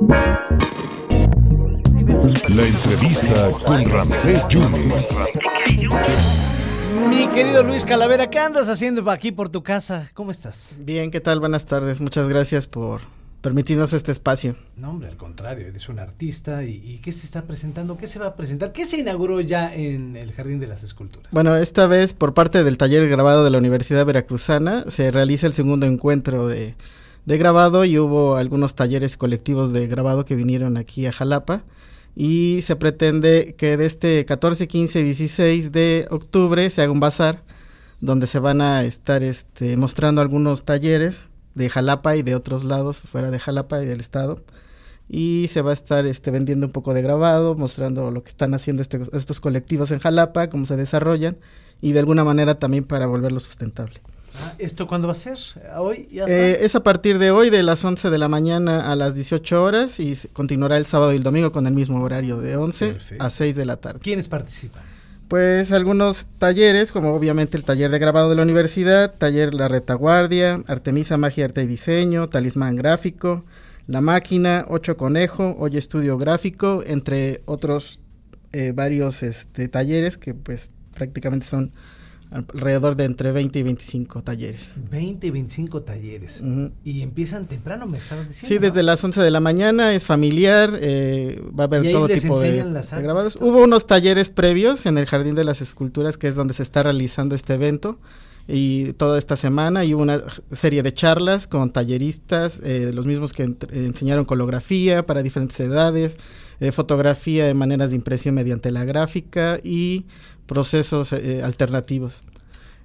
La entrevista con Ramsés Yunes. Mi querido Luis Calavera, ¿qué andas haciendo aquí por tu casa? ¿Cómo estás? Bien, ¿qué tal? Buenas tardes. Muchas gracias por permitirnos este espacio. No, hombre, al contrario, eres un artista y, y, ¿qué se está presentando? ¿Qué se va a presentar? ¿Qué se inauguró ya en el Jardín de las Esculturas? Bueno, esta vez por parte del taller grabado de la Universidad Veracruzana se realiza el segundo encuentro de, de grabado y hubo algunos talleres colectivos de grabado que vinieron aquí a Jalapa y se pretende que de este 14, 15 y 16 de octubre se haga un bazar donde se van a estar este, mostrando algunos talleres de Jalapa y de otros lados fuera de Jalapa y del estado y se va a estar este, vendiendo un poco de grabado, mostrando lo que están haciendo este, estos colectivos en Jalapa, cómo se desarrollan y de alguna manera también para volverlo sustentable. Ah, ¿Esto cuándo va a ser? ¿Hoy? ¿Ya eh, es a partir de hoy, de las 11 de la mañana a las 18 horas y continuará el sábado y el domingo con el mismo horario de 11 Perfecto. a 6 de la tarde. ¿Quiénes participan? Pues algunos talleres, como obviamente el taller de grabado de la universidad, taller La Retaguardia, Artemisa Magia, Arte y Diseño, Talismán Gráfico, La Máquina, Ocho Conejo, Hoy Estudio Gráfico, entre otros eh, varios este, talleres que pues prácticamente son alrededor de entre 20 y 25 talleres. 20 y 25 talleres. Uh -huh. Y empiezan temprano, me estabas diciendo. Sí, desde ¿no? las 11 de la mañana, es familiar, eh, va a haber ¿Y todo les tipo de, las de grabados. Hubo unos talleres previos en el Jardín de las Esculturas, que es donde se está realizando este evento. Y toda esta semana y hubo una serie de charlas con talleristas, eh, los mismos que enseñaron colografía para diferentes edades, eh, fotografía de maneras de impresión mediante la gráfica y procesos eh, alternativos.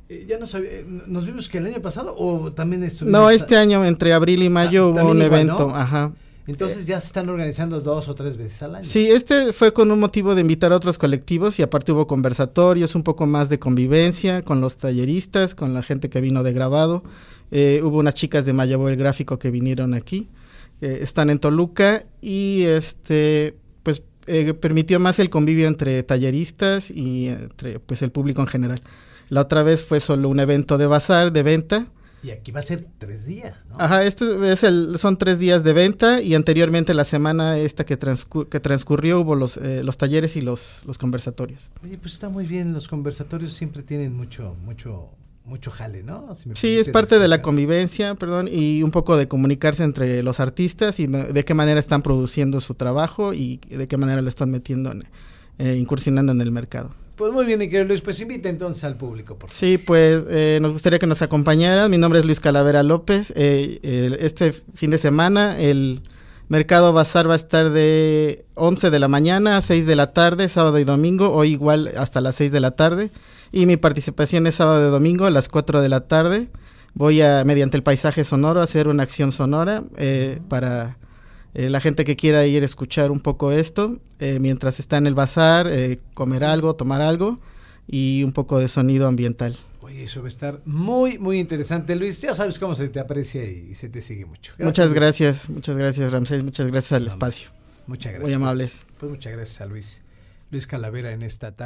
Eh, ya no sabía, ¿nos vimos que el año pasado o también estuvimos? No, este año entre abril y mayo Ah, hubo un igual, evento, ¿no? ajá. Entonces ya se están organizando dos o tres veces al año. Sí, este fue con un motivo de invitar a otros colectivos y aparte hubo conversatorios, un poco más de convivencia con los talleristas, con la gente que vino de grabado. Eh, hubo unas chicas de Mayabo el Gráfico que vinieron aquí, eh, están en Toluca y este pues eh, permitió más el convivio entre talleristas y entre pues el público en general. La otra vez fue solo un evento de bazar, de venta. Y aquí va a ser tres días, ¿no? Ajá, este es el, son tres días de venta y anteriormente la semana esta que, transcur que transcurrió hubo los, eh, los talleres y los, los conversatorios. Oye, pues está muy bien, los conversatorios siempre tienen mucho, mucho, mucho jale, ¿no? Si sí, es parte de la convivencia, perdón, y un poco de comunicarse entre los artistas y de qué manera están produciendo su trabajo y de qué manera lo están metiendo, en, eh, incursionando en el mercado. Pues muy bien, mi querido Luis, pues invita entonces al público. Por favor. Sí, pues eh, nos gustaría que nos acompañaran. Mi nombre es Luis Calavera López. Eh, el, este fin de semana el Mercado Bazar va a estar de 11 de la mañana a 6 de la tarde, sábado y domingo, o igual hasta las 6 de la tarde. Y mi participación es sábado y domingo a las 4 de la tarde. Voy a, mediante el paisaje sonoro, a hacer una acción sonora eh, para eh, la gente que quiera ir a escuchar un poco esto, eh, mientras está en el bazar, eh, comer algo, tomar algo y un poco de sonido ambiental. Oye, eso va a estar muy, muy interesante, Luis. Ya sabes cómo se te aprecia y se te sigue mucho. Gracias, muchas gracias, Luis. muchas gracias, Ramsés, muchas gracias al no, espacio. Muchas gracias. Muy amables. Pues muchas gracias a Luis. Luis Calavera en esta tarde.